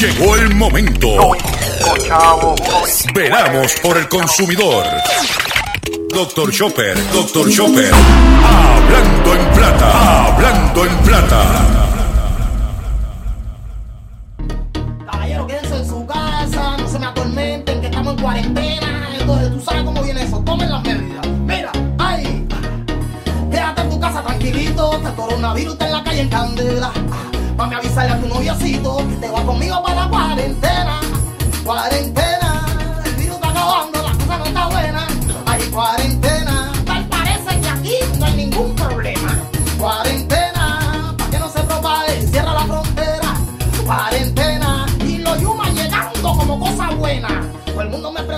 Llegó el momento. Veramos por el consumidor. Doctor Chopper, Doctor Chopper. Hablando en plata, hablando en plata. Caballero, quédense en su casa, no se me atormenten, que estamos en cuarentena. Entonces, tú sabes cómo viene eso, tomen las medidas. Mira, ay, quédate en tu casa tranquilito, este coronavirus está en la calle en candela. Mami, avisarle a tu noviocito que te va conmigo para la cuarentena. Cuarentena, el virus está acabando, la cosa no está buena. Ay, cuarentena, tal parece que aquí no hay ningún problema. Cuarentena, para que no se propague, cierra la frontera. Cuarentena, y los yumas llegando como cosa buena.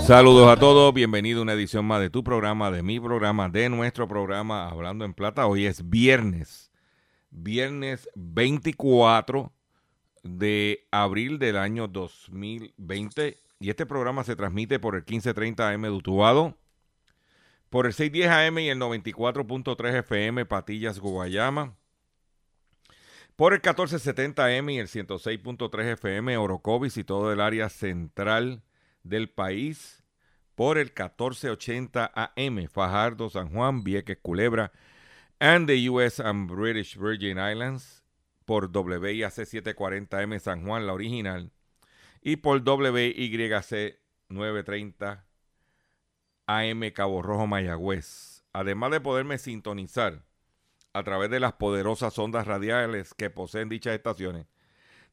Saludos a todos, bienvenido a una edición más de tu programa, de mi programa, de nuestro programa Hablando en Plata. Hoy es viernes, viernes 24 de abril del año 2020 y este programa se transmite por el 1530 AM de Utuado, por el 610 AM y el 94.3 FM Patillas Guayama, por el 1470 AM y el 106.3 FM Orocovis y todo el área central del país por el 1480 AM, Fajardo, San Juan, Vieques, Culebra, and the US and British Virgin Islands, por WIAC 740M San Juan, la original, y por WYC 930 AM Cabo Rojo, Mayagüez. Además de poderme sintonizar a través de las poderosas ondas radiales que poseen dichas estaciones,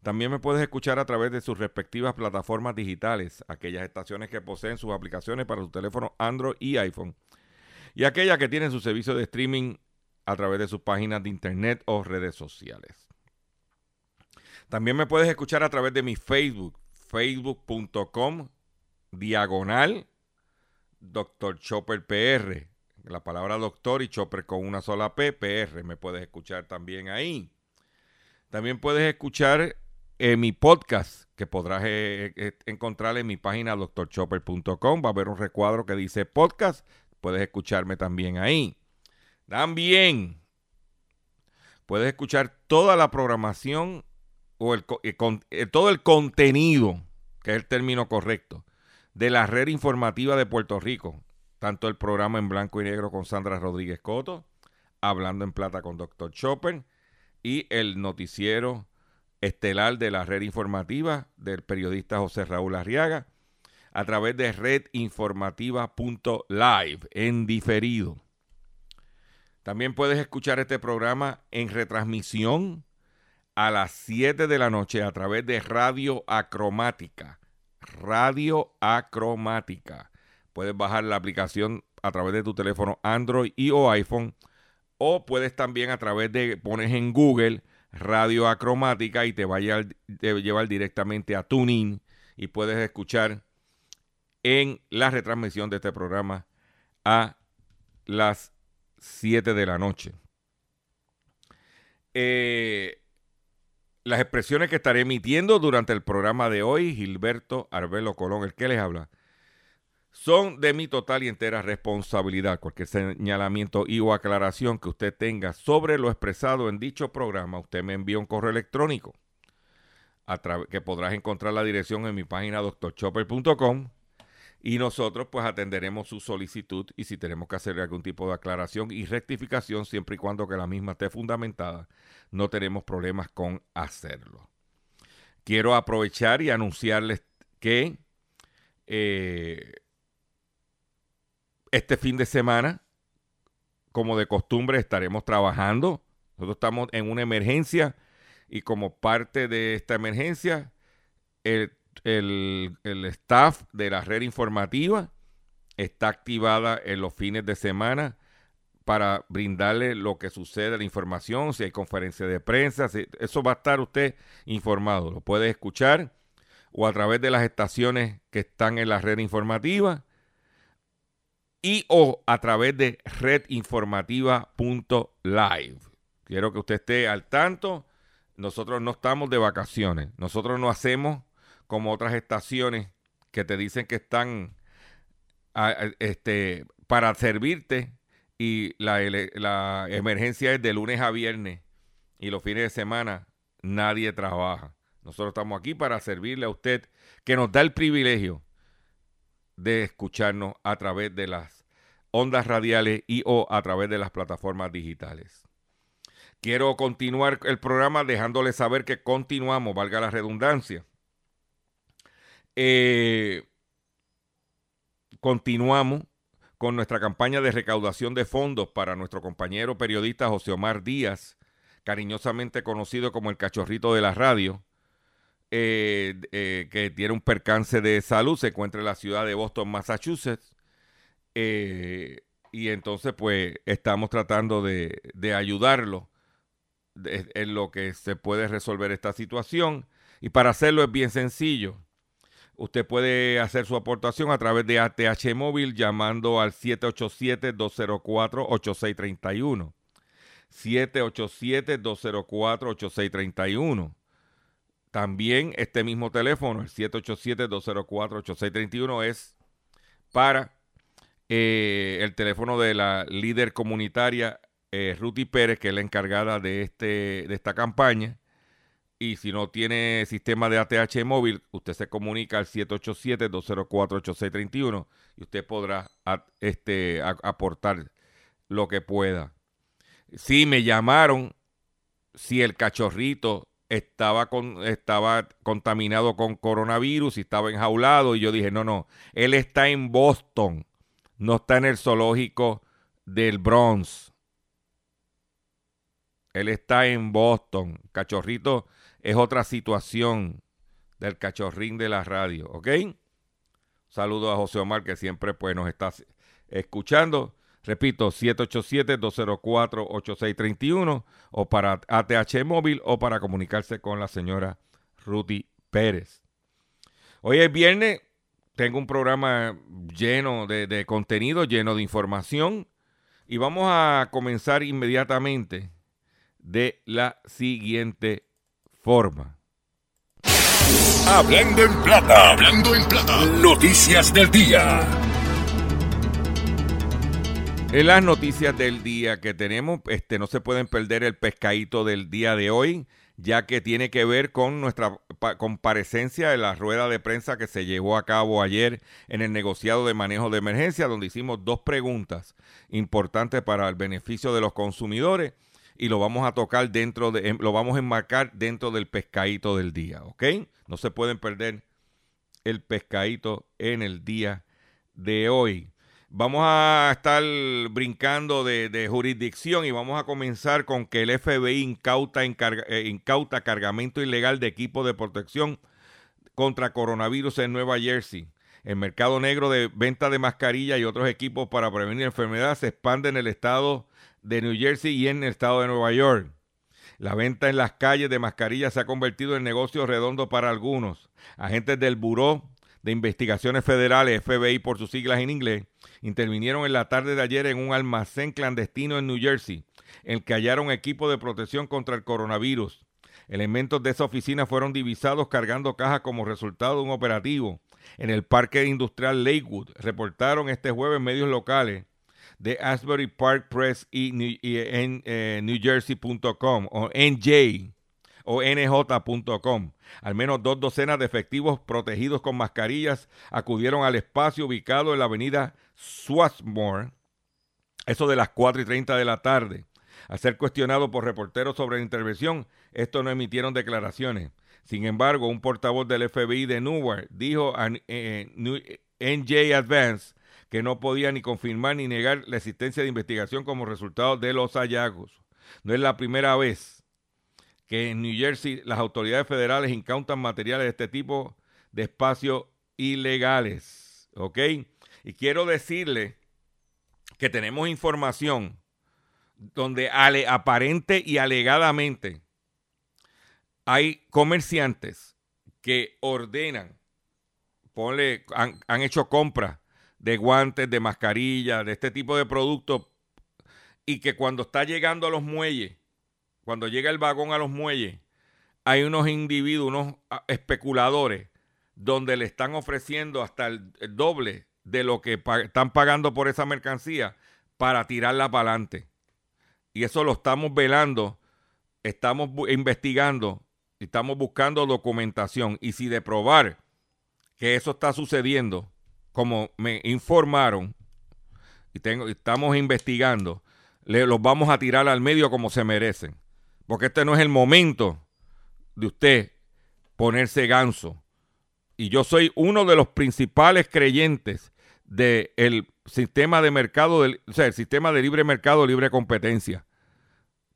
también me puedes escuchar a través de sus respectivas plataformas digitales, aquellas estaciones que poseen sus aplicaciones para su teléfono Android y iPhone, y aquellas que tienen su servicio de streaming a través de sus páginas de internet o redes sociales. También me puedes escuchar a través de mi Facebook, facebook.com, diagonal, Dr. Chopper PR. La palabra doctor y Chopper con una sola P, PR. Me puedes escuchar también ahí. También puedes escuchar eh, mi podcast que podrás eh, eh, encontrar en mi página drchopper.com. Va a haber un recuadro que dice podcast. Puedes escucharme también ahí. También puedes escuchar toda la programación o el, eh, eh, todo el contenido, que es el término correcto, de la red informativa de Puerto Rico. Tanto el programa en blanco y negro con Sandra Rodríguez Coto, hablando en plata con Dr. Chopper, y el noticiero estelar de la red informativa del periodista José Raúl Arriaga a través de redinformativa.live en diferido. También puedes escuchar este programa en retransmisión a las 7 de la noche a través de Radio Acromática. Radio Acromática. Puedes bajar la aplicación a través de tu teléfono Android y o iPhone o puedes también a través de, pones en Google Radio Acromática y te va a llevar, directamente a TuneIn y puedes escuchar en la retransmisión de este programa a las 7 de la noche. Eh, las expresiones que estaré emitiendo durante el programa de hoy, Gilberto Arbelo Colón, el que les habla, son de mi total y entera responsabilidad. Cualquier señalamiento y o aclaración que usted tenga sobre lo expresado en dicho programa, usted me envía un correo electrónico que podrás encontrar la dirección en mi página drchopper.com y nosotros pues atenderemos su solicitud y si tenemos que hacer algún tipo de aclaración y rectificación siempre y cuando que la misma esté fundamentada, no tenemos problemas con hacerlo. Quiero aprovechar y anunciarles que eh, este fin de semana, como de costumbre, estaremos trabajando. Nosotros estamos en una emergencia y como parte de esta emergencia, el- el staff de la red informativa está activada en los fines de semana para brindarle lo que sucede, la información, si hay conferencia de prensa, si- eso va a estar usted informado. Lo puede escuchar o a través de las estaciones que están en la red informativa y o a través de redinformativa.live. Quiero que usted esté al tanto. Nosotros no estamos de vacaciones. Nosotros no hacemos como otras estaciones que te dicen que están este, para servirte y la, la emergencia es de lunes a viernes y los fines de semana nadie trabaja. Nosotros estamos aquí para servirle a usted que nos da el privilegio de escucharnos a través de las ondas radiales y o a través de las plataformas digitales. Quiero continuar el programa dejándole saber que continuamos, valga la redundancia. Eh, continuamos con nuestra campaña de recaudación de fondos para nuestro compañero periodista José Omar Díaz, cariñosamente conocido como el cachorrito de la radio, eh, eh, que tiene un percance de salud, se encuentra en la ciudad de Boston, Massachusetts. Y entonces, pues, estamos tratando de, ayudarlo en lo que se puede resolver esta situación. Y para hacerlo es bien sencillo. Usted puede hacer su aportación a través de ATH Móvil llamando al 787-204-8631. 787-204-8631. También este mismo teléfono, el 787-204-8631, es para eh, el teléfono de la líder comunitaria eh, Ruti Pérez, que es la encargada de, este, de esta campaña. Y si no tiene sistema de ATH móvil, usted se comunica al 787-204-8631 y usted podrá este, aportar lo que pueda. Si me llamaron, si el cachorrito estaba, con, estaba contaminado con coronavirus y estaba enjaulado. Y yo dije, no, no, él está en Boston, no está en el zoológico del Bronx. Él está en Boston. Cachorrito es otra situación del cachorrín de la radio, ¿ok? Saludo a José Omar que siempre pues nos está escuchando. Repito, 787-204-8631 o para ATH móvil o para comunicarse con la señora Rudy Pérez. Hoy es viernes, tengo un programa lleno de, de contenido, lleno de información y vamos a comenzar inmediatamente de la siguiente forma. Hablando en plata, hablando en plata, noticias del día. En las noticias del día que tenemos, este, no se pueden perder el pescadito del día de hoy, ya que tiene que ver con nuestra comparecencia en la rueda de prensa que se llevó a cabo ayer en el negociado de manejo de emergencia, donde hicimos dos preguntas importantes para el beneficio de los consumidores y lo vamos a tocar dentro de, lo vamos a enmarcar dentro del pescadito del día, ¿ok? No se pueden perder el pescadito en el día de hoy. Vamos a estar brincando de, jurisdicción y vamos a comenzar con que el FBI incauta, eh, incauta cargamento ilegal de equipo de protección contra coronavirus en Nueva Jersey. El mercado negro de venta de mascarilla y otros equipos para prevenir enfermedades se expande en el estado de New Jersey y en el estado de Nueva York. La venta en las calles de mascarillas se ha convertido en negocio redondo para algunos. Agentes del Buró de Investigaciones Federales, FBI por sus siglas en inglés, intervinieron en la tarde de ayer en un almacén clandestino en New Jersey, en el que hallaron equipo de protección contra el coronavirus. Elementos de esa oficina fueron divisados cargando cajas como resultado de un operativo en el parque industrial Lakewood. Reportaron este jueves medios locales de Asbury Park Press y, en eh, o NJ o nj.com. Al menos dos docenas de efectivos protegidos con mascarillas acudieron al espacio ubicado en la avenida Swarthmore, eso de las 4 y 30 de la tarde. Al ser cuestionado por reporteros sobre la intervención, estos no emitieron declaraciones. Sin embargo, un portavoz del FBI de Newark dijo a eh, NJ Advance que no podía ni confirmar ni negar la existencia de investigación como resultado de los hallazgos. No es la primera vez que en New Jersey las autoridades federales incautan materiales de este tipo de espacios ilegales. ¿Ok? Y quiero decirle que tenemos información donde aparente y alegadamente hay comerciantes que ordenan, ponle, han, han hecho compras de guantes, de mascarillas, de este tipo de productos, y que cuando está llegando a los muelles, cuando llega el vagón a los muelles, hay unos individuos, unos ah, especuladores, donde le están ofreciendo hasta el, doble de lo que están pagando por esa mercancía para tirarla para adelante. Y eso lo estamos velando, estamos investigando estamos buscando documentación. Y si de probar que eso está sucediendo, como me informaron, y tengo, estamos investigando, le, los vamos a tirar al medio como se merecen. Porque este no es el momento de usted ponerse ganso. Y yo soy uno de los principales creyentes del sistema de mercado, del, o sea, el sistema de libre mercado, libre competencia.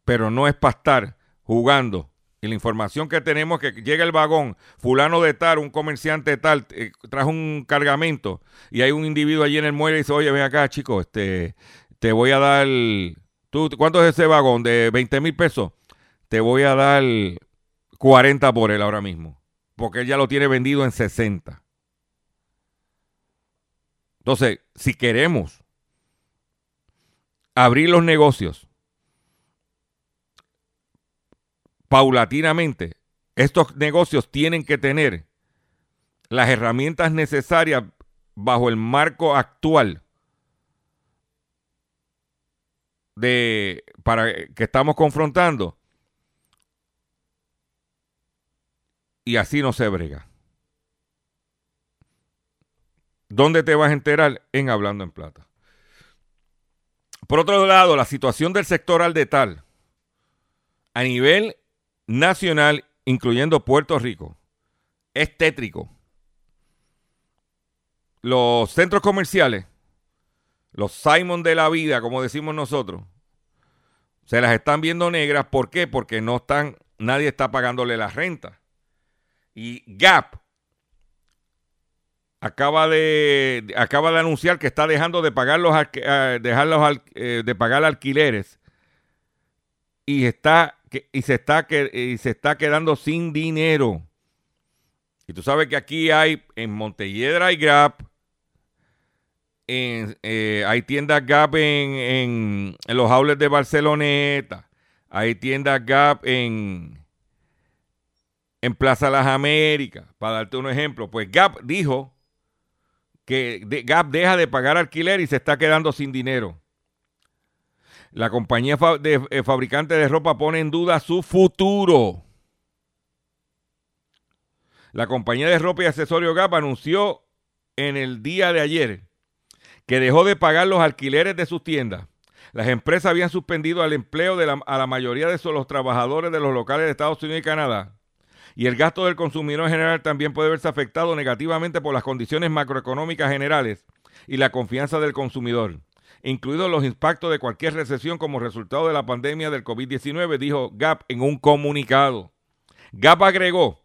Pero no es para estar jugando. Y la información que tenemos que llega el vagón, fulano de tal, un comerciante tal, eh, trajo un cargamento y hay un individuo allí en el muelle y dice, oye, ven acá, chico, este, te voy a dar, ¿tú, ¿cuánto es ese vagón? ¿De 20 mil pesos? Te voy a dar 40 por él ahora mismo, porque él ya lo tiene vendido en 60. Entonces, si queremos abrir los negocios paulatinamente, estos negocios tienen que tener las herramientas necesarias bajo el marco actual de para que estamos confrontando y así no se brega. ¿Dónde te vas a enterar? En Hablando en Plata. Por otro lado, la situación del sector al tal a nivel nacional, incluyendo Puerto Rico, es tétrico. Los centros comerciales, los Simon de la vida, como decimos nosotros, se las están viendo negras. ¿Por qué? Porque no están, nadie está pagándole la renta. Y Gap, acaba de, anunciar que está dejando de pagar los, eh, eh, de pagar alquileres y está y se está y se está quedando sin dinero. Y tú sabes que aquí hay en Montelledra hay Gap, en, eh, hay tiendas Gap en, en, los outlets de Barceloneta, hay tiendas Gap en en Plaza Las Américas, para darte un ejemplo. Pues Gap dijo que Gap deja de pagar alquiler y se está quedando sin dinero. La compañía de, eh, fabricante de ropa pone en duda su futuro. La compañía de ropa y accesorio Gap anunció en el día de ayer que dejó de pagar los alquileres de sus tiendas. Las empresas habían suspendido el empleo de a la mayoría de los trabajadores de los locales de Estados Unidos y Canadá y el gasto del consumidor en general también puede verse afectado negativamente por las condiciones macroeconómicas generales y la confianza del consumidor, incluidos los impactos de cualquier recesión como resultado de la pandemia del COVID-19, dijo Gap en un comunicado. Gap agregó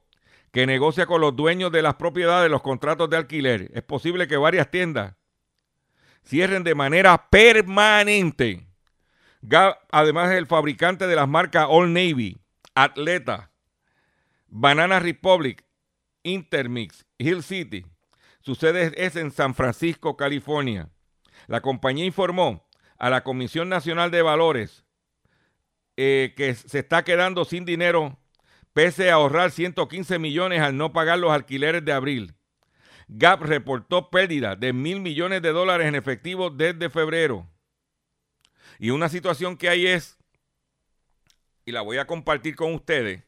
que negocia con los dueños de las propiedades los contratos de alquiler. Es posible que varias tiendas cierren de manera permanente. Gap, además, es el fabricante de las marcas All Navy, Atleta, Banana Republic, Intermix, Hill City. Su sede es en San Francisco, California. La compañía informó a la Comisión Nacional de Valores eh, que se está quedando sin dinero pese a ahorrar 115 millones al no pagar los alquileres de abril. Gap reportó pérdida de mil millones de dólares en efectivo desde febrero. Y una situación que hay es, y la voy a compartir con ustedes,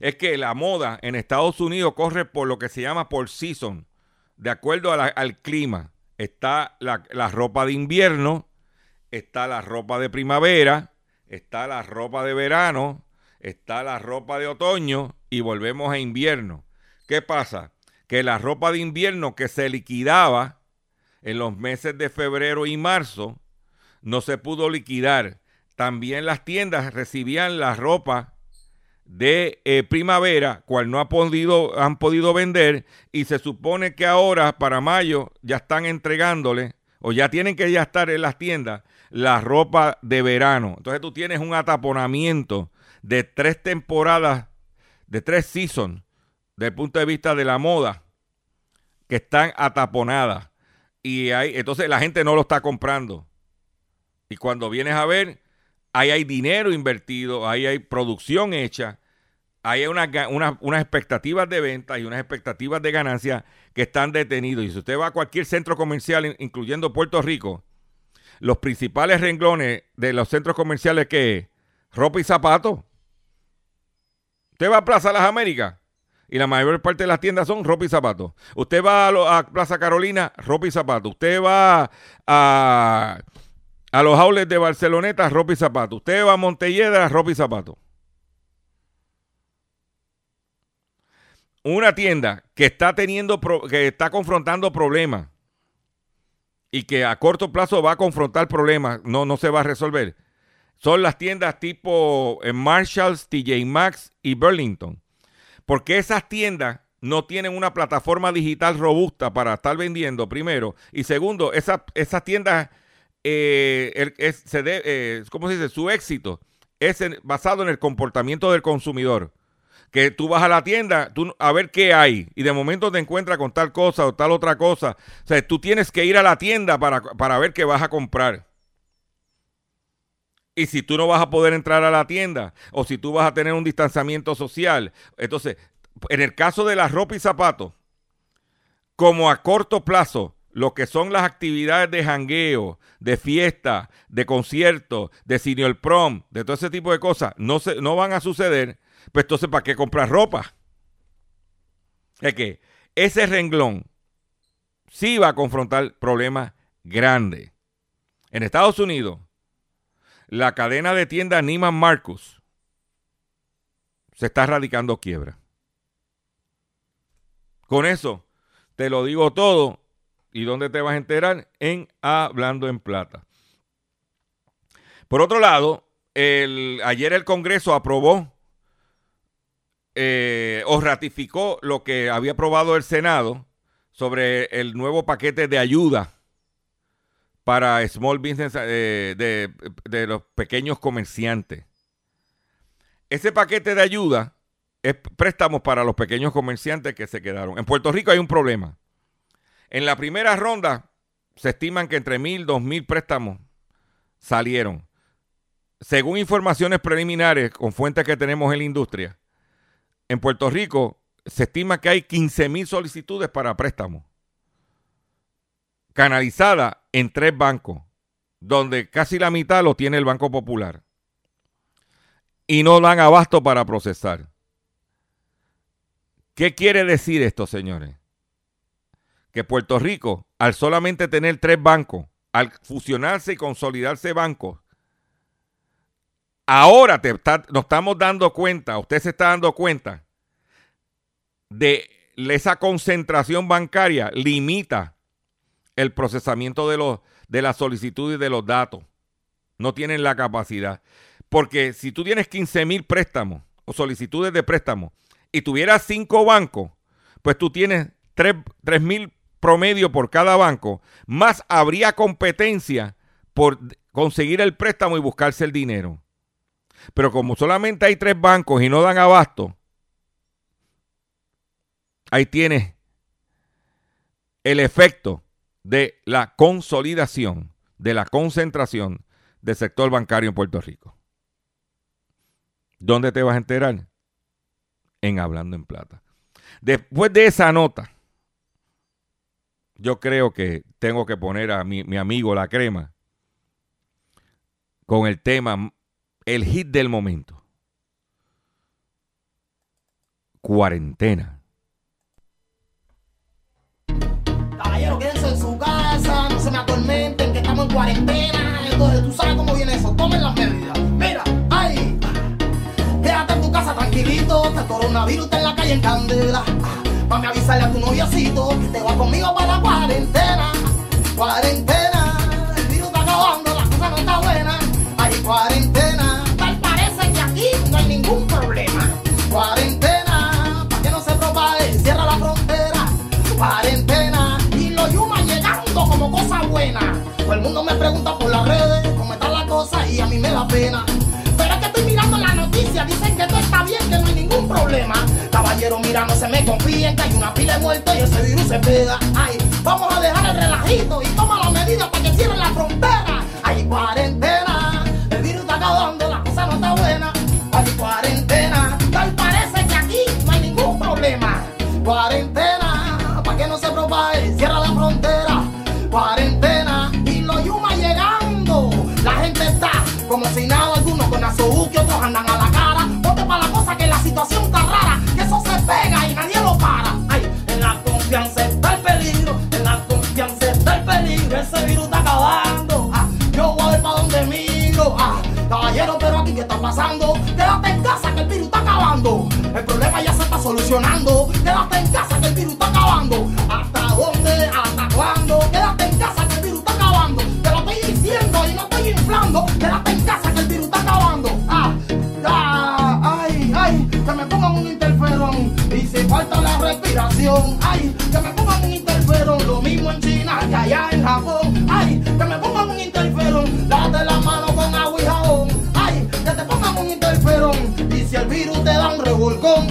es que la moda en Estados Unidos corre por lo que se llama por season, de acuerdo al clima. Está la, ropa de invierno, está la ropa de primavera, está la ropa de verano, está la ropa de otoño y volvemos a invierno. ¿Qué pasa? Que la ropa de invierno que se liquidaba en los meses de febrero y marzo no se pudo liquidar. También las tiendas recibían la ropa de eh, primavera, cual no ha podido, han podido vender, y se supone que ahora para mayo ya están entregándole, o ya tienen que ya estar en las tiendas, la ropa de verano. Entonces tú tienes un ataponamiento de tres temporadas, de tres seasons, desde el punto de vista de la moda, que están ataponadas. Y hay, entonces la gente no lo está comprando. Y cuando vienes a ver, ahí hay dinero invertido, ahí hay producción hecha, hay unas expectativas de venta y unas expectativas de ganancia que están detenidos. Y si usted va a cualquier centro comercial, incluyendo Puerto Rico, los principales renglones de los centros comerciales que ropa y zapatos. Usted va a Plaza Las Américas y la mayor parte de las tiendas son ropa y zapatos. Usted va a, Plaza Carolina, ropa y zapatos. Usted va a, a los aules de Barceloneta, ropa y zapatos. Usted va a Montelledra, ropa y zapatos. Una tienda que está teniendo, que está confrontando problemas y que a corto plazo va a confrontar problemas, no, no se va a resolver, son las tiendas tipo eh, Marshalls, TJ Maxx y Burlington. Porque esas tiendas no tienen una plataforma digital robusta para estar vendiendo, primero. Y segundo, esas, esas tiendas, eh, se eh, ¿cómo se dice? Su éxito es basado en el comportamiento del consumidor. Que tú vas a la tienda tú, a ver qué hay y de momento te encuentras con tal cosa o tal otra cosa. O sea, tú tienes que ir a la tienda para, para ver qué vas a comprar. Y si tú no vas a poder entrar a la tienda o si tú vas a tener un distanciamiento social, entonces, en el caso de la ropa y zapatos, como a corto plazo, lo que son las actividades de jangueo, de fiesta, de concierto, de senior prom, de todo ese tipo de cosas, no, se, no van a suceder, pues entonces, ¿para qué comprar ropa? Es que ese renglón sí va a confrontar problemas grandes. En Estados Unidos, la cadena de tiendas Niman Marcus se está radicando quiebra. Con eso te lo digo todo. ¿Y dónde te vas a enterar? En Hablando en Plata. Por otro lado, ayer el Congreso aprobó eh, o ratificó lo que había aprobado el Senado sobre el nuevo paquete de ayuda para small business eh, de, los pequeños comerciantes. Ese paquete de ayuda es préstamos para los pequeños comerciantes que se quedaron. En Puerto Rico hay un problema. En la primera ronda se estiman que entre mil, dos mil préstamos salieron. Según informaciones preliminares con fuentes que tenemos en la industria, en Puerto Rico se estima que hay 15 mil solicitudes para préstamos canalizada en tres bancos, donde casi la mitad lo tiene el Banco Popular. Y no dan abasto para procesar. ¿Qué quiere decir esto, señores? Que Puerto Rico, al solamente tener tres bancos, al fusionarse y consolidarse bancos, ahora nos estamos dando cuenta, usted se está dando cuenta de esa concentración bancaria limita el procesamiento de, los, de la solicitud y de los datos. No tienen la capacidad. Porque si tú tienes 15 mil préstamos o solicitudes de préstamo y tuvieras cinco bancos, pues tú tienes 3 mil promedio por cada banco, más habría competencia por conseguir el préstamo y buscarse el dinero. Pero como solamente hay tres bancos y no dan abasto, ahí tienes el efecto de la consolidación, de la concentración del sector bancario en Puerto Rico. ¿Dónde te vas a enterar? En Hablando en Plata. Después de esa nota, yo creo que tengo que poner a mi, mi amigo La Crema con el tema, el hit del momento. Cuarentena. se me atormenten, que estamos en cuarentena. Entonces tú sabes cómo viene eso, tomen las medidas. Mira, ay, quédate en tu casa tranquilito, este coronavirus está en la calle en candela. Mami, avisarle a tu noviacito que te va conmigo para la cuarentena. Cuarentena, el virus está acabando, la cosa no está buena. Hay cuarentena, tal parece que aquí no hay ningún problema. Cuarentena, para que no se propague, cierra la frontera. Cuarentena cosa buena. Todo el mundo me pregunta por las redes cómo está la cosa y a mí me da pena. No hay ningún problema. Caballero, mira, no se me confíen que hay una pila de y ese virus se pega. Ay, vamos a dejar el relajito y toma las medidas para que cierren la frontera. Hay cuarentena, el virus está acabando, la cosa no está buena. Hay cuarentena, tal parece que aquí no hay ningún problema. Cuarentena, pasando? Quédate en casa que el virus está acabando. El problema ya se está solucionando. Quédate en casa que el virus está acabando.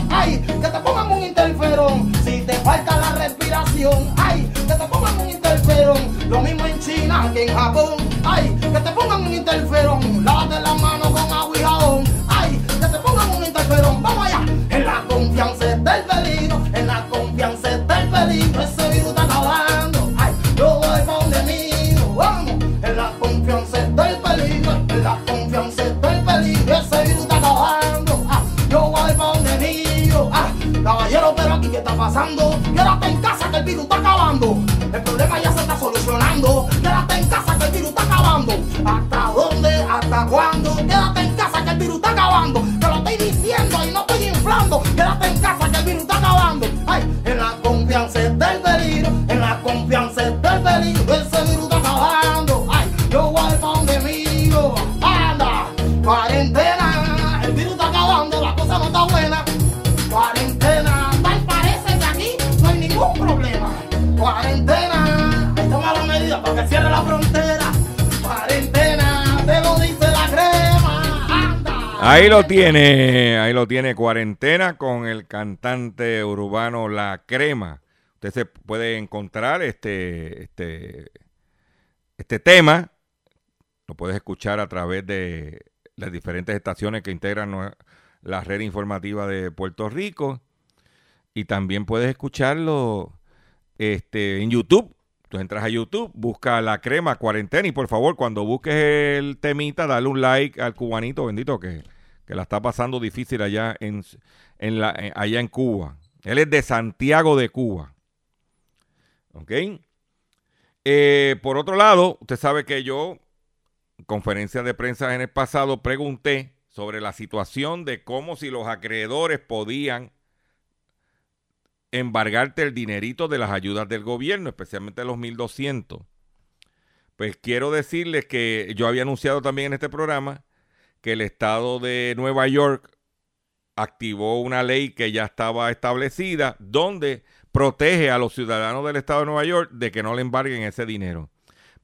Ay, que te pongan un interferón. Si te falta la respiración, ay, que te pongan un interferón. Lo mismo en China que en Japón, ay, que te pongan un interferón. Lávate la mano con agua y ay, que te pongan un interferón. Vamos allá, en la confianza está el peligro, en la confianza El problema ya se está Ahí lo tiene, ahí lo tiene, cuarentena con el cantante urbano La Crema. Usted se puede encontrar este, este, este tema, lo puedes escuchar a través de las diferentes estaciones que integran la red informativa de Puerto Rico y también puedes escucharlo este, en YouTube. Tú entras a YouTube, busca la crema cuarentena y por favor cuando busques el temita, dale un like al cubanito bendito que, que la está pasando difícil allá en, en la, en- allá en Cuba. Él es de Santiago de Cuba. ¿Ok? Eh, por otro lado, usted sabe que yo, en conferencia de prensa en el pasado, pregunté sobre la situación de cómo si los acreedores podían embargarte el dinerito de las ayudas del gobierno, especialmente los 1200. Pues quiero decirles que yo había anunciado también en este programa que el estado de Nueva York activó una ley que ya estaba establecida donde protege a los ciudadanos del estado de Nueva York de que no le embarguen ese dinero.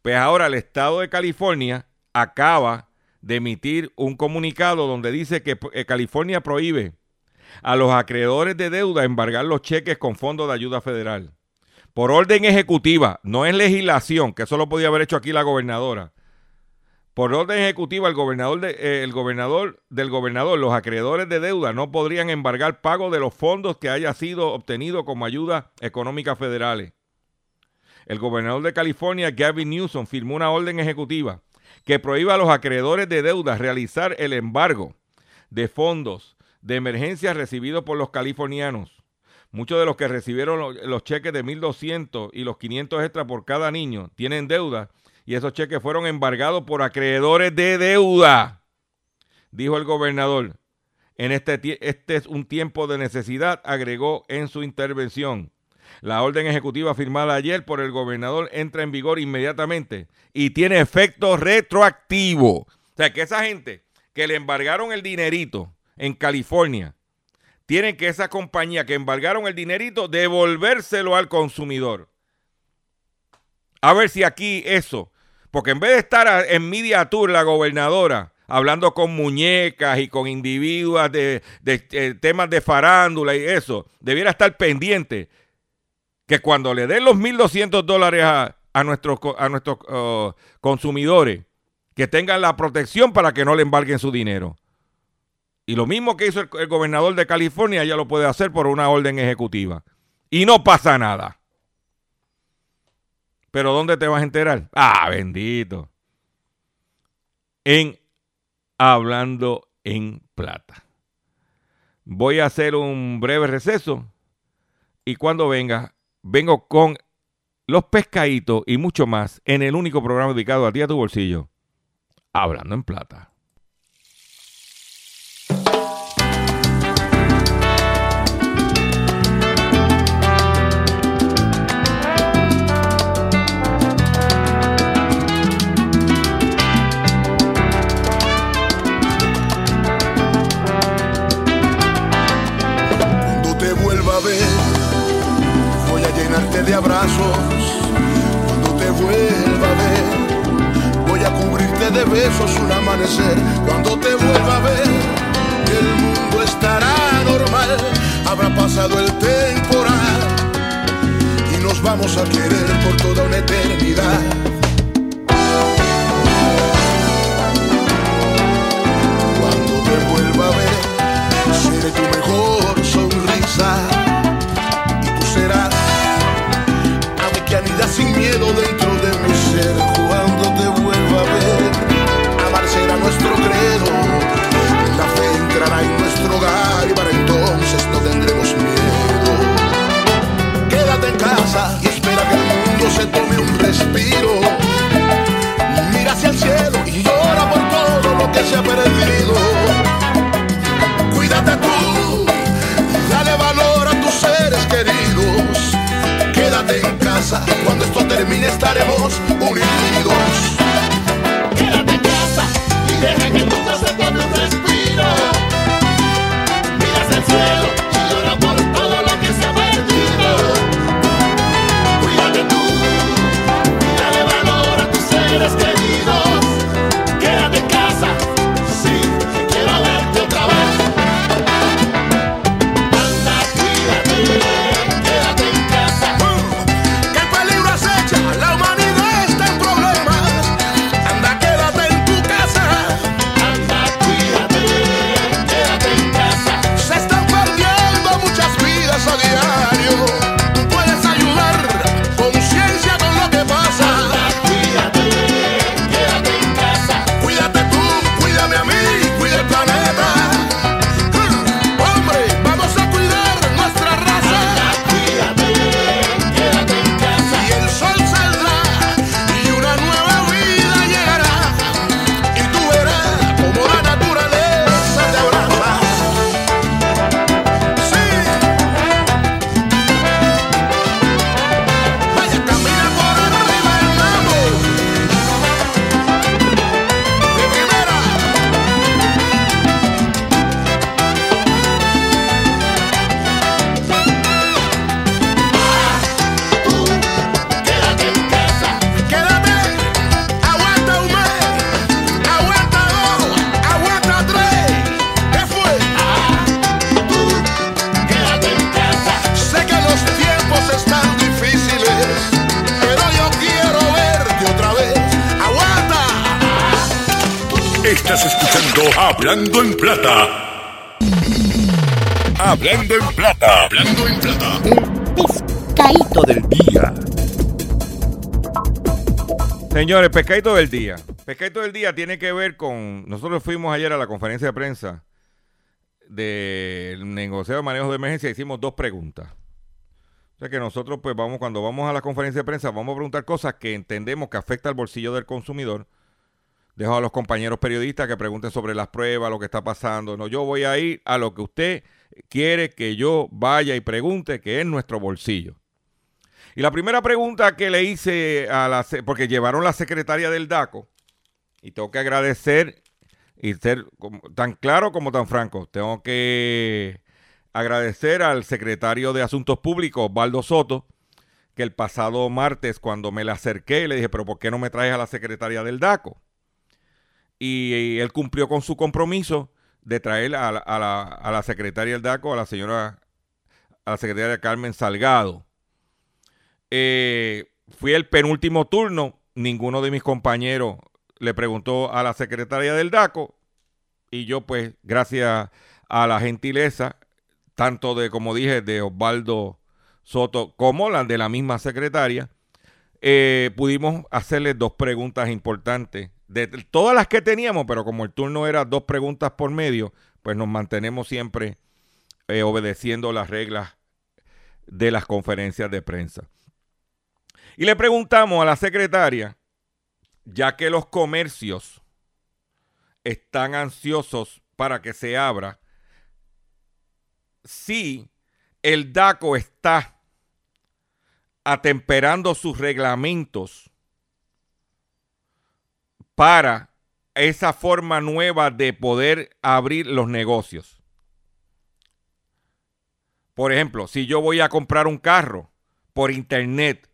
Pues ahora el estado de California acaba de emitir un comunicado donde dice que eh, California prohíbe a los acreedores de deuda embargar los cheques con fondos de ayuda federal. Por orden ejecutiva, no es legislación, que eso lo podía haber hecho aquí la gobernadora. Por orden ejecutiva, el gobernador, eh, el gobernador del gobernador, los acreedores de deuda no podrían embargar pago de los fondos que haya sido obtenido como ayuda económica federales. El gobernador de California, Gavin Newsom, firmó una orden ejecutiva que prohíba a los acreedores de deuda realizar el embargo de fondos de emergencia recibidos por los californianos. Muchos de los que recibieron lo- los cheques de 1.200 y los 500 extra por cada niño tienen deuda y esos cheques fueron embargados por acreedores de deuda, dijo el gobernador. En este, este es un tiempo de necesidad, agregó en su intervención. La orden ejecutiva firmada ayer por el gobernador entra en vigor inmediatamente y tiene efecto retroactivo. O sea, que esa gente que le embargaron el dinerito en California, tienen que esa compañía que embargaron el dinerito devolvérselo al consumidor. A ver si aquí eso, porque en vez de estar en media tour la gobernadora hablando con muñecas y con individuas de, eh, temas de farándula y eso, debiera estar pendiente que cuando le den los 1.200 dólares a, nuestros, a nuestros uh, consumidores, que tengan la protección para que no le embarguen su dinero. Y lo mismo que hizo el, gobernador de California, ya lo puede hacer por una orden ejecutiva. Y no pasa nada. Pero ¿dónde te vas a enterar? Ah, bendito. En Hablando en Plata. Voy a hacer un breve receso y cuando venga, vengo con los pescaditos y mucho más en el único programa dedicado a ti a tu bolsillo, Hablando en Plata. Abrazos. Cuando te vuelva a ver, voy a cubrirte de besos un amanecer. Cuando te vuelva a ver, el mundo estará normal. Habrá pasado el temporal y nos vamos a querer por toda una eternidad. Hablando en Plata. Hablando en Plata. Hablando en Plata. pescadito del día. Señores, pescadito del día. Pescadito del día tiene que ver con. Nosotros fuimos ayer a la conferencia de prensa del negociado de manejo de emergencia. Hicimos dos preguntas. O sea que nosotros, pues vamos, cuando vamos a la conferencia de prensa, vamos a preguntar cosas que entendemos que afectan al bolsillo del consumidor. Dejo a los compañeros periodistas que pregunten sobre las pruebas, lo que está pasando. No, yo voy a ir a lo que usted quiere que yo vaya y pregunte, que es nuestro bolsillo. Y la primera pregunta que le hice a la, porque llevaron la secretaria del DACO, y tengo que agradecer y ser tan claro como tan franco, tengo que agradecer al secretario de Asuntos Públicos, Osvaldo Soto, que el pasado martes cuando me le acerqué le dije, pero ¿por qué no me traes a la secretaria del DACO? Y, él cumplió con su compromiso de traer a la, a la- a la secretaria del DACO, a la señora, a la secretaria Carmen Salgado. Eh, fui el penúltimo turno, ninguno de mis compañeros le preguntó a la secretaria del DACO y yo pues gracias a la gentileza, tanto de, como dije, de Osvaldo Soto como la de la misma secretaria, eh, pudimos hacerle dos preguntas importantes. De todas las que teníamos, pero como el turno era dos preguntas por medio, pues nos mantenemos siempre eh, obedeciendo las reglas de las conferencias de prensa. Y le preguntamos a la secretaria, ya que los comercios están ansiosos para que se abra, si el DACO está atemperando sus reglamentos para esa forma nueva de poder abrir los negocios. Por ejemplo, si yo voy a comprar un carro por internet,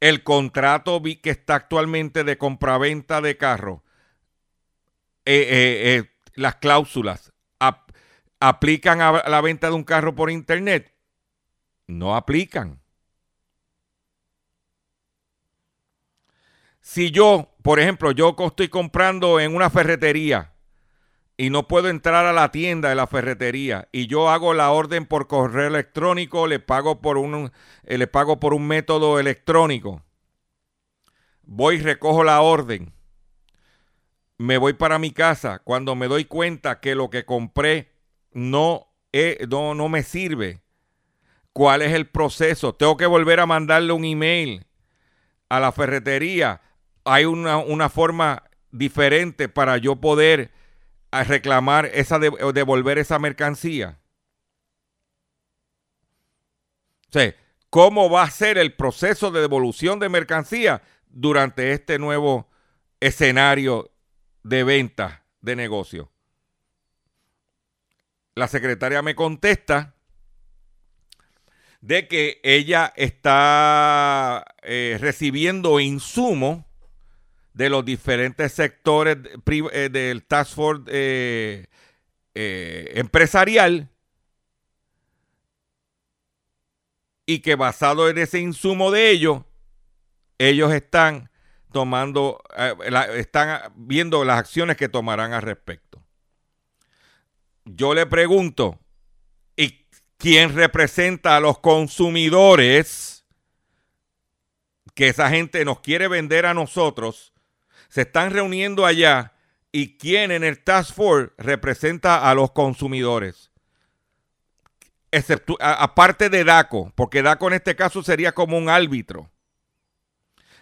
el contrato que está actualmente de compraventa de carro, eh, eh, eh, las cláusulas aplican a la venta de un carro por internet. No aplican. Si yo, por ejemplo, yo estoy comprando en una ferretería y no puedo entrar a la tienda de la ferretería y yo hago la orden por correo electrónico, le pago por un, eh, le pago por un método electrónico. Voy y recojo la orden. Me voy para mi casa cuando me doy cuenta que lo que compré no, no, no me sirve. ¿Cuál es el proceso? Tengo que volver a mandarle un email a la ferretería hay una, forma diferente para yo poder eh, reclamar esa devolver esa mercancía. O sea, ¿cómo va a ser el proceso de devolución de mercancía durante este nuevo escenario de venta de negocio? La secretaria me contesta de que ella está eh, recibiendo insumos de los diferentes sectores eh, del Task Force eh, eh, empresarial y que basado en ese insumo de ellos, ellos están tomando, están viendo las acciones que tomarán al respecto. Yo le pregunto, ¿y quién representa a los consumidores? Que esa gente nos quiere vender a nosotros se están reuniendo allá y quién en el Task Force representa a los consumidores. Aparte de DACO, porque DACO en este caso sería como un árbitro.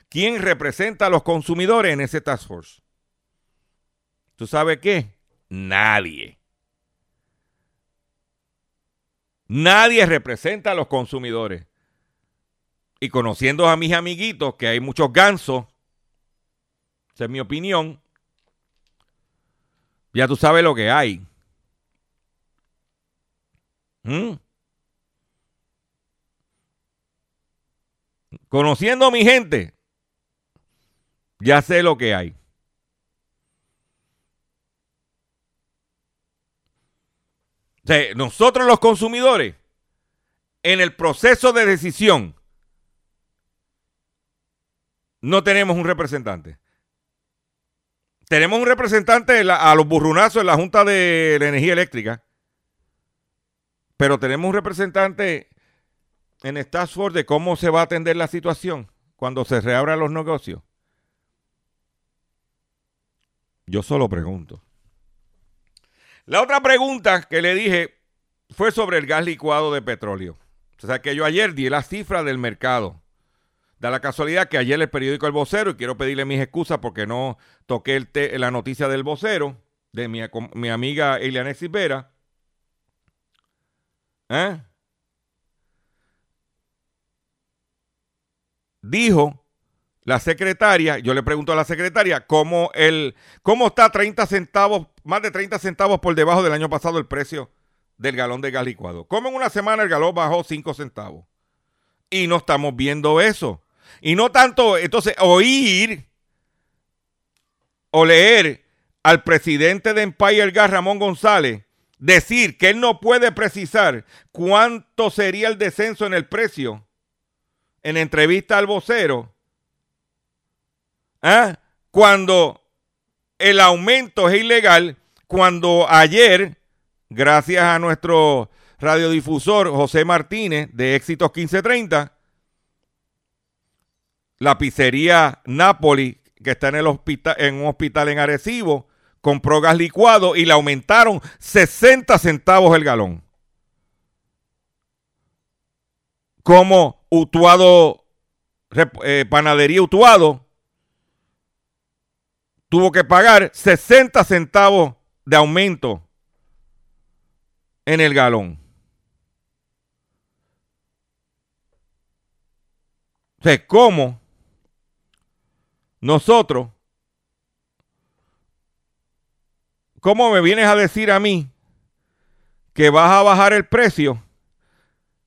¿Quién representa a los consumidores en ese Task Force? ¿Tú sabes qué? Nadie. Nadie representa a los consumidores. Y conociendo a mis amiguitos, que hay muchos gansos esa es mi opinión. Ya tú sabes lo que hay. ¿Mm? Conociendo a mi gente, ya sé lo que hay. nosotros los consumidores, en el proceso de decisión, no tenemos un representante. Tenemos un representante a los burrunazos en la Junta de la Energía Eléctrica, pero tenemos un representante en Task de cómo se va a atender la situación cuando se reabran los negocios. Yo solo pregunto. La otra pregunta que le dije fue sobre el gas licuado de petróleo. O sea que yo ayer di la cifra del mercado. Da la casualidad que ayer el periódico El Vocero, y quiero pedirle mis excusas porque no toqué el la noticia del vocero, de mi, mi amiga Elianexis Vera, ¿eh? dijo la secretaria, yo le pregunto a la secretaria cómo, el, cómo está 30 centavos, más de 30 centavos por debajo del año pasado el precio del galón de gas licuado. ¿Cómo en una semana el galón bajó 5 centavos? Y no estamos viendo eso. Y no tanto, entonces, oír o leer al presidente de Empire Gas, Ramón González, decir que él no puede precisar cuánto sería el descenso en el precio en entrevista al vocero, ¿ah? cuando el aumento es ilegal, cuando ayer, gracias a nuestro radiodifusor José Martínez de Éxitos 1530, la pizzería Napoli, que está en, el hospital, en un hospital en Arecibo, compró gas licuado y le aumentaron 60 centavos el galón. Como Utuado, eh, Panadería Utuado, tuvo que pagar 60 centavos de aumento en el galón. O sea, ¿cómo nosotros, cómo me vienes a decir a mí que vas a bajar el precio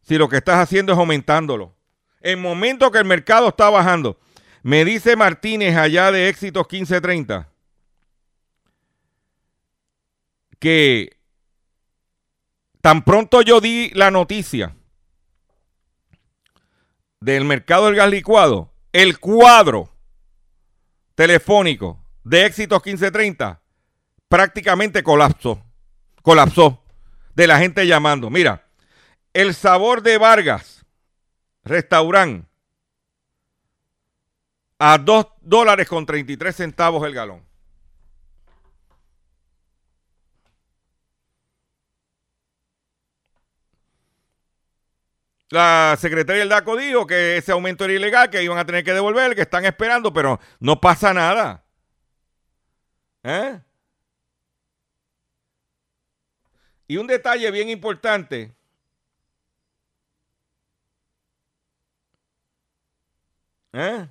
si lo que estás haciendo es aumentándolo? En momento que el mercado está bajando, me dice Martínez allá de Éxitos 1530 que tan pronto yo di la noticia del mercado del gas licuado, el cuadro telefónico de Éxitos 1530 prácticamente colapsó. Colapsó de la gente llamando. Mira, el sabor de Vargas, restaurante, a 2 dólares con 33 centavos el galón. La secretaria del DACO dijo que ese aumento era ilegal, que iban a tener que devolver, que están esperando, pero no pasa nada. ¿Eh? Y un detalle bien importante. ¿Eh?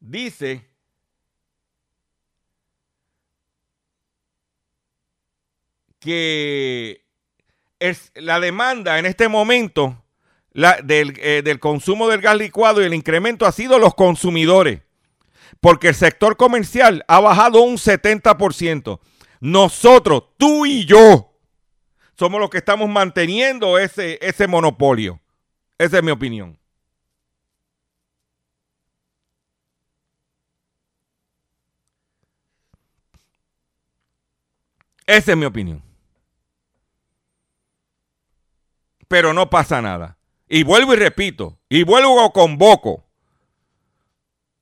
Dice que es la demanda en este momento eh, del, consumo del gas licuado y el incremento ha sido los consumidores. Porque el sector comercial ha bajado un 70%. Nosotros, tú y yo, somos los que estamos manteniendo ese, ese monopolio. Esa es mi opinión. Esa es mi opinión. Pero no pasa nada. Y vuelvo y repito, y vuelvo a convoco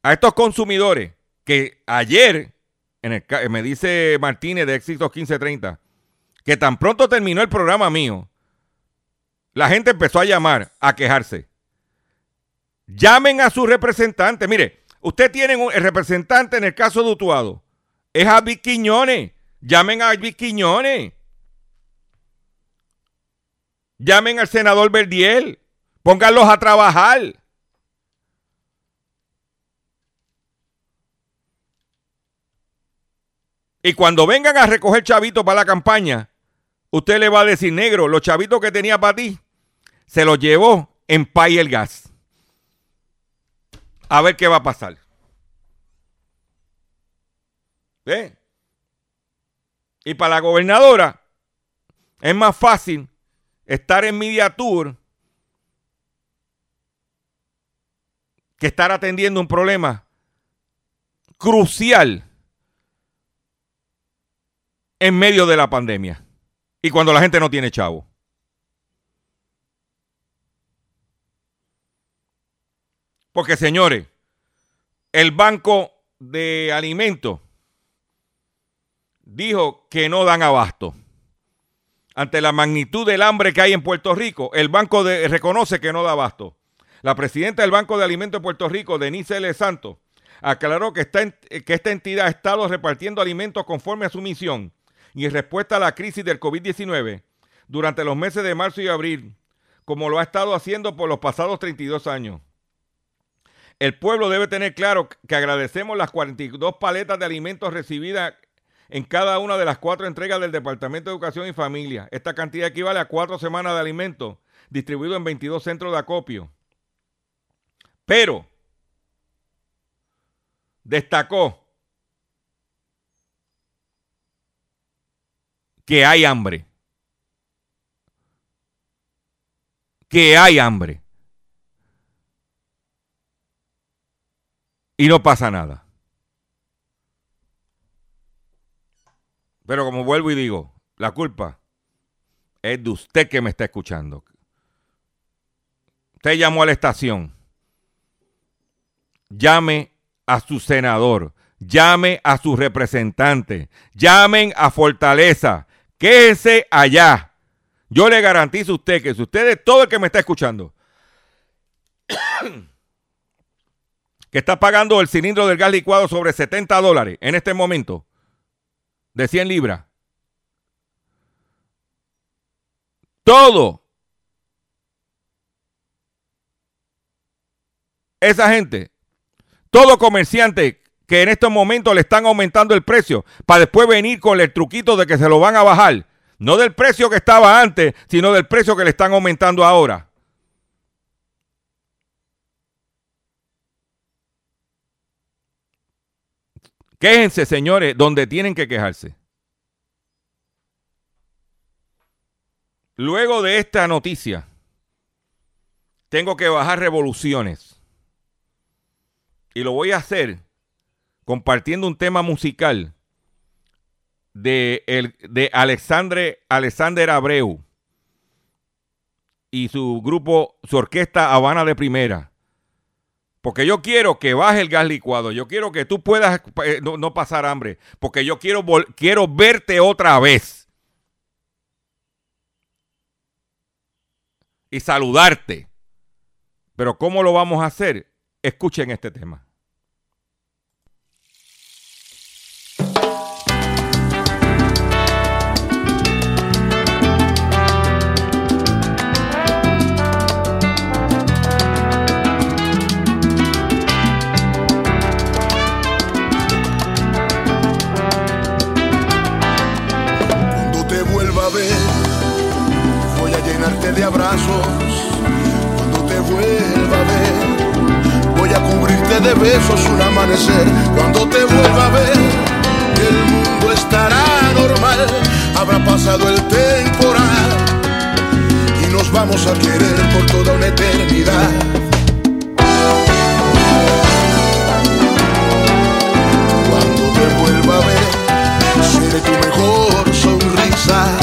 a estos consumidores que ayer, en el, me dice Martínez de Éxitos 1530, que tan pronto terminó el programa mío, la gente empezó a llamar, a quejarse. Llamen a su representante. Mire, usted tiene un el representante en el caso de Utuado. Es a Quiñones. Llamen a Quiñones. Llamen al senador Verdiel. Pónganlos a trabajar. Y cuando vengan a recoger chavitos para la campaña, usted le va a decir, negro, los chavitos que tenía para ti, se los llevó en pay el gas. A ver qué va a pasar. ¿Ve? Y para la gobernadora es más fácil estar en Media Tour que estar atendiendo un problema crucial en medio de la pandemia y cuando la gente no tiene chavo. Porque señores, el Banco de Alimentos dijo que no dan abasto ante la magnitud del hambre que hay en Puerto Rico, el banco reconoce que no da abasto. La presidenta del Banco de Alimentos de Puerto Rico, Denise L. Santos, aclaró que, que esta entidad ha estado repartiendo alimentos conforme a su misión y en respuesta a la crisis del COVID-19 durante los meses de marzo y abril, como lo ha estado haciendo por los pasados 32 años. El pueblo debe tener claro que agradecemos las 42 paletas de alimentos recibidas en cada una de las cuatro entregas del Departamento de Educación y Familia. Esta cantidad equivale a cuatro semanas de alimentos distribuidos en 22 centros de acopio. Pero destacó que hay hambre. Que hay hambre. Y no pasa nada. Pero como vuelvo y digo, la culpa es de usted que me está escuchando. Usted llamó a la estación. Llame a su senador. llame a su representante, llamen a Fortaleza, quédese allá. Yo le garantizo a usted que si usted es todo el que me está escuchando, que está pagando el cilindro del gas licuado sobre 70 dólares en este momento, de 100 libras, todo. Esa gente, todo comerciante que en estos momentos le están aumentando el precio para después venir con el truquito de que se lo van a bajar, no del precio que estaba antes, sino del precio que le están aumentando ahora. Quéjense, señores, donde tienen que quejarse. Luego de esta noticia, tengo que bajar revoluciones. Y lo voy a hacer compartiendo un tema musical de, el, de Alexandre, Alexander Abreu y su grupo, su orquesta Habana de Primera. Porque yo quiero que baje el gas licuado. Yo quiero que tú puedas eh, no, no pasar hambre. Porque yo quiero, quiero verte otra vez. Y saludarte. Pero ¿cómo lo vamos a hacer? Escuchen este tema. Besos un amanecer. Cuando te vuelva a ver, el mundo estará normal. Habrá pasado el temporal y nos vamos a querer por toda una eternidad. Cuando te vuelva a ver, seré tu mejor sonrisa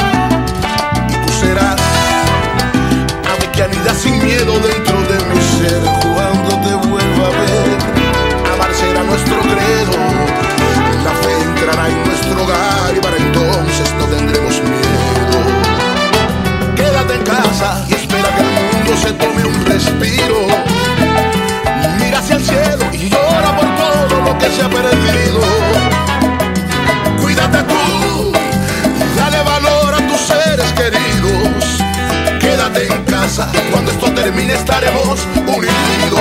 un respiro. Mira hacia el cielo y llora por todo lo que se ha perdido. Cuídate tú, dale valor a tus seres queridos. Quédate en casa, cuando esto termine estaremos unidos.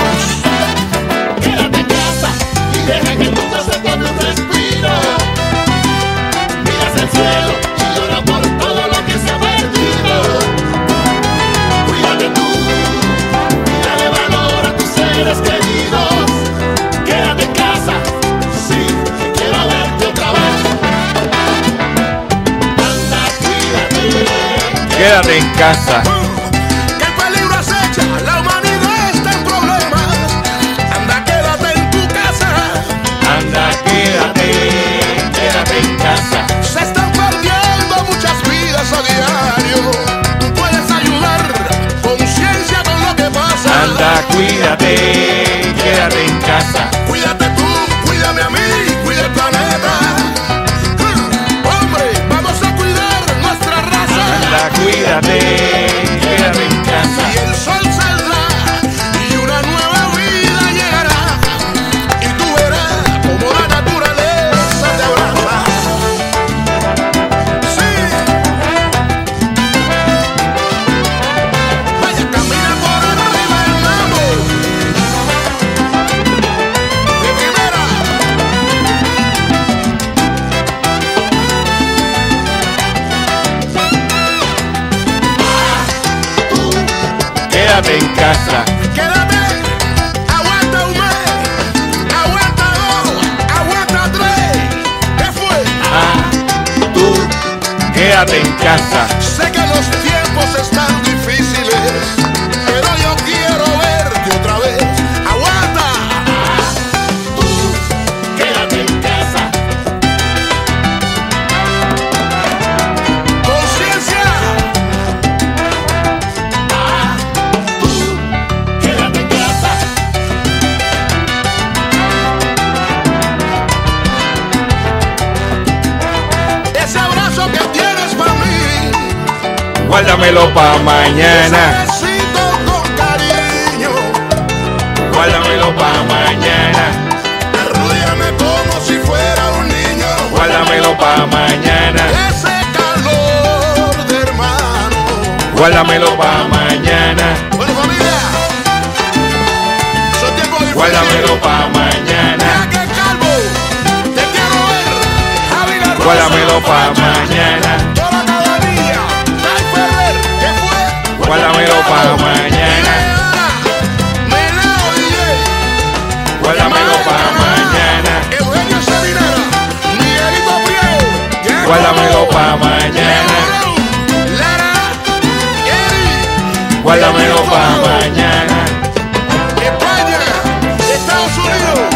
Quédate en casa y deja que el mundo se tome un respiro. Mira hacia el cielo Quédate en casa. Que el peligro acecha, la humanidad está en problemas. Anda, quédate en tu casa. Anda, quédate, quédate en casa. Se están perdiendo muchas vidas a diario. Tú puedes ayudar, conciencia con lo que pasa. Anda, cuídate, quédate en casa. Anda, Quédate aguanta un mes, aguanta dos, aguanta tres. ¿Qué fue? Ah, tú, quédate en casa. Guárdamelo pa' mañana. Con cariño. Guárdamelo pa' mañana. Arrúllame como si fuera un niño. Guárdamelo pa' mañana. Ese calor de hermano. Guárdamelo pa' mañana. Bueno, familia. Son. Guárdamelo pa' mañana. Ya que calvo, te quiero ver. Guárdamelo pa' mañana. Pa' mañana. Guárdamelo pa' mañana. Eugenio Sabinera. Miguelito Priego. Guárdamelo pa' mañana. Lara. Guárdamelo pa' mañana. España. Estados Unidos.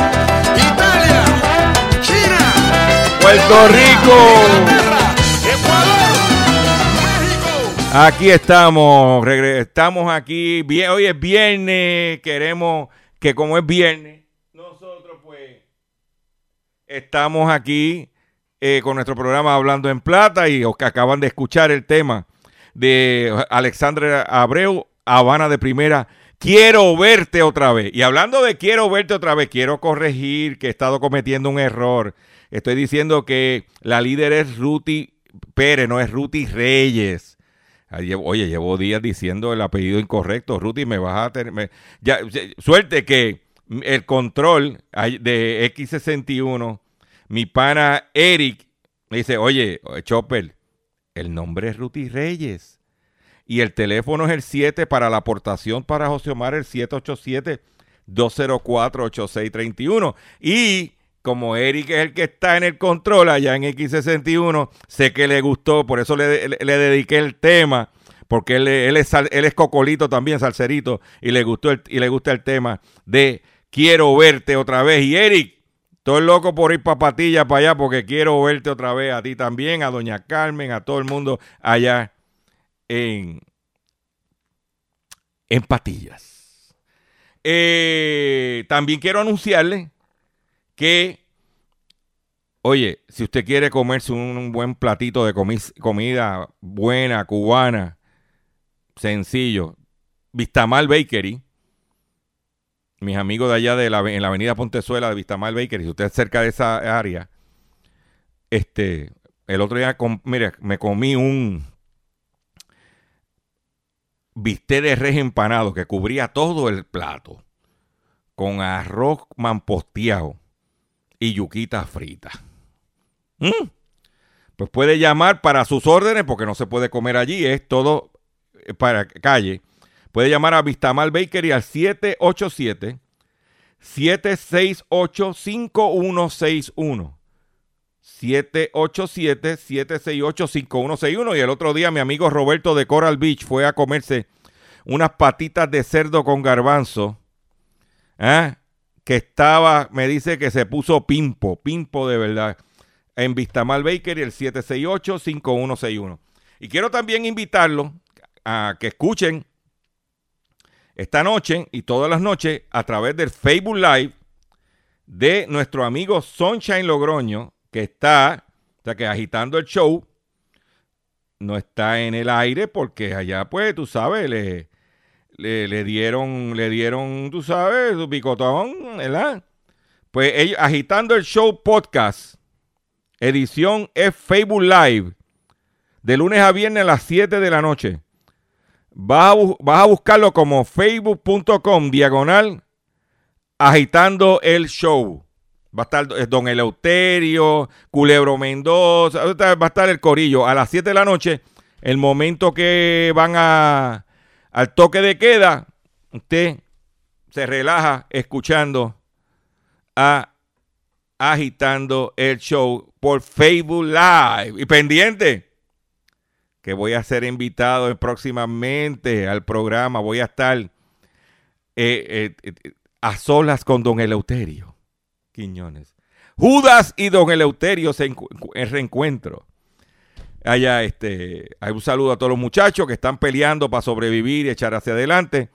Italia. China. Puerto Rico. Aquí estamos, estamos aquí. Hoy es viernes, queremos que como es viernes, nosotros pues estamos aquí eh, con nuestro programa Hablando en Plata y os que acaban de escuchar el tema de Alexandre Abreu, Habana de Primera. Quiero verte otra vez. Y hablando de quiero verte otra vez, quiero corregir que he estado cometiendo un error. Estoy diciendo que la líder es Ruti Pérez, no es Ruti Reyes. Llevo- Oye, llevo días diciendo el apellido incorrecto. Ruti, me vas a tener. suerte que el control de X61, mi pana Eric, me dice: Oye, Chopper, el nombre es Ruti Reyes. Y el teléfono es el 7 para la aportación para José Omar, el 787-204-8631. Y como Eric es el que está en el control allá en X61, sé que le gustó, por eso le, le- dediqué el tema, porque él, él es, él es cocolito también, salserito, y le, gustó el- y le gusta el tema de Quiero verte otra vez. Y Eric, estoy loco por ir para Patilla, para allá, porque quiero verte otra vez a ti también, a Doña Carmen, a todo el mundo allá en, en Patillas. Eh, también quiero anunciarle que, oye, si usted quiere comerse un, buen platito de comi- comida buena, cubana, sencillo, Vistamal Bakery, mis amigos de allá de la, en la avenida Pontezuela de Vistamal Bakery, si usted es cerca de esa área, este, el otro día, com- mire, me comí un bistec de res empanado que cubría todo el plato, con arroz mamposteado y yuquita frita. Mm. Pues puede llamar para sus órdenes, porque no se puede comer allí, es todo eh, para calle. Puede llamar a Vistamal Bakery al 787 768 5161. 787-768-5161. Y el otro día mi amigo Roberto de Coral Beach fue a comerse unas patitas de cerdo con garbanzo. ¿ah? Que estaba, me dice que se puso pimpo, pimpo de verdad. En Vistamal Bakery, el 768-5161. Y quiero también invitarlo a que escuchen esta noche y todas las noches a través del Facebook Live de nuestro amigo Sunshine Logroño, que está, o sea, que agitando el show, no está en el aire porque allá, pues, tú sabes, le, le, dieron, le dieron, tú sabes, su picotón, ¿verdad? Pues ellos, agitando el show podcast, edición es Facebook Live, de lunes a viernes a las 7 de la noche. Vas a, vas a buscarlo como facebook.com diagonal agitando el show. Va a estar eh, Don Eleuterio, Culebro Mendoza, va a estar el corillo a las 7 de la noche, el momento que van a al toque de queda, usted se relaja escuchando a agitando el show por Facebook Live. Y pendiente, que voy a ser invitado próximamente al programa. Voy a estar eh, eh, eh, a solas con don Eleuterio Quiñones. Judas y don Eleuterio se en reencuentro. Allá, este, hay un saludo a todos los muchachos que están peleando para sobrevivir y echar hacia adelante.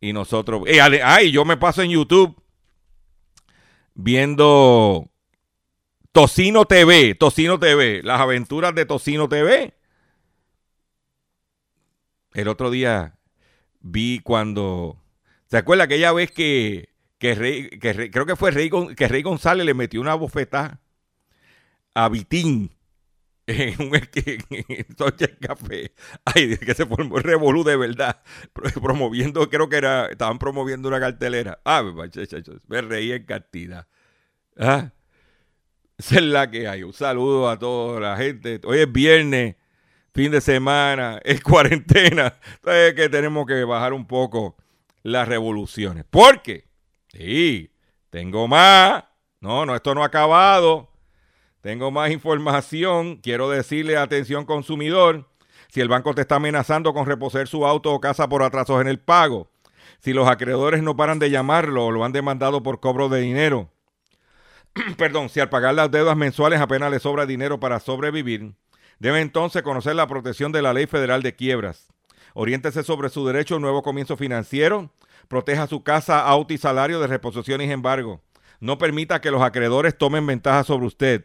Y nosotros, eh, ay, yo me paso en YouTube viendo Tocino TV, Tocino TV, las aventuras de Tocino TV. el otro día vi cuando. ¿Se acuerda aquella vez que, que, Rey, que creo que fue Rey, que Rey González le metió una bofetada a Vitín en un Soche Café? Ay, que se formó el revolú de verdad. pro- Promoviendo, creo que era, estaban promoviendo una cartelera. Ah, me reí en cantidad. Ah, esa es la que hay. Un saludo a toda la gente. Hoy es viernes fin de semana, es cuarentena. Entonces es que tenemos que bajar un poco las revoluciones. Porque, sí, tengo más. No, no, esto no ha acabado. Tengo más información. Quiero decirle, atención consumidor, si el banco te está amenazando con reposer su auto o casa por atrasos en el pago, si los acreedores no paran de llamarlo o lo han demandado por cobro de dinero, perdón, si al pagar las deudas mensuales apenas le sobra dinero para sobrevivir, debe entonces conocer la protección de la Ley Federal de Quiebras. Oriéntese sobre su derecho a un nuevo comienzo financiero. Proteja su casa, auto y salario de reposición y embargo. No permita que los acreedores tomen ventaja sobre usted.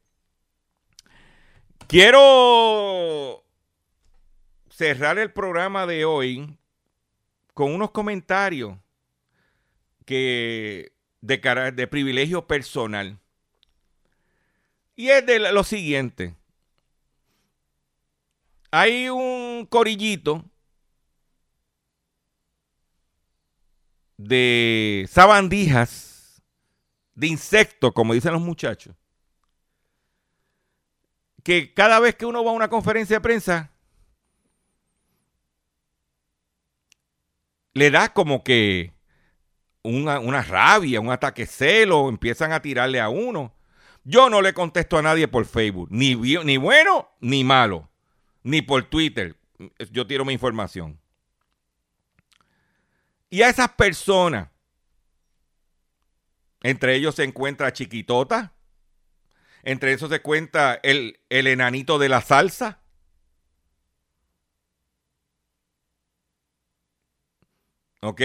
Quiero cerrar el programa de hoy con unos comentarios que de, cara- de privilegio personal. Y es de lo siguiente. Hay un corillito de sabandijas, de insectos, como dicen los muchachos, que cada vez que uno va a una conferencia de prensa, le da como que una, una rabia, un ataque celo, empiezan a tirarle a uno. Yo no le contesto a nadie por Facebook, ni, ni bueno ni malo, ni por Twitter. Yo tiro mi información. Y a esas personas, entre ellos se encuentra Chiquitota, entre esos se cuenta el, el enanito de la salsa. ¿Ok?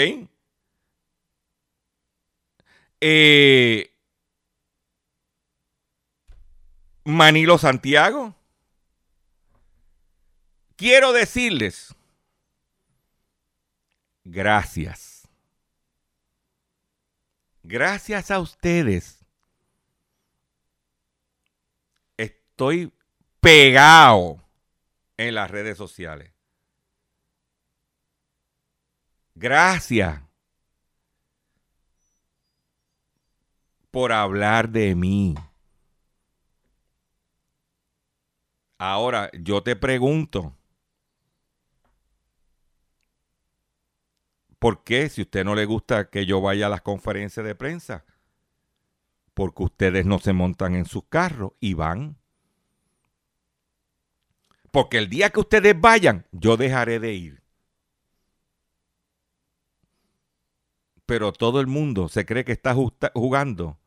Eh, Manilo Santiago. Quiero decirles, gracias. Gracias a ustedes. Estoy pegado en las redes sociales. Gracias por hablar de mí. Ahora, yo te pregunto, ¿por qué si a usted no le gusta que yo vaya a las conferencias de prensa? Porque ustedes no se montan en sus carros y van. Porque el día que ustedes vayan, yo dejaré de ir. Pero todo el mundo se cree que está jugando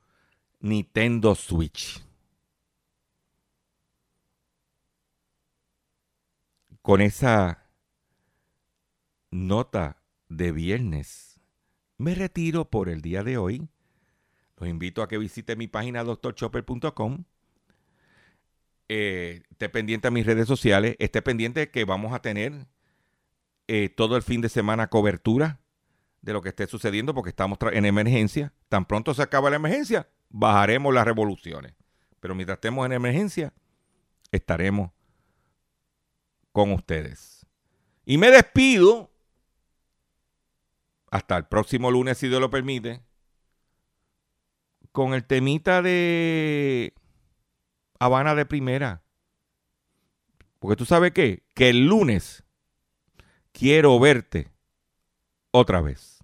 Nintendo Switch. Con esa nota de viernes, me retiro por el día de hoy. Los invito a que visite mi página doctorchopper.com. Eh, esté pendiente a mis redes sociales. Esté pendiente que vamos a tener eh, todo el fin de semana cobertura de lo que esté sucediendo porque estamos en emergencia. Tan pronto se acaba la emergencia, bajaremos las revoluciones. Pero mientras estemos en emergencia, estaremos con ustedes. Y me despido hasta el próximo lunes, si Dios lo permite, con el temita de Habana de Primera. Porque tú sabes qué, que el lunes quiero verte otra vez.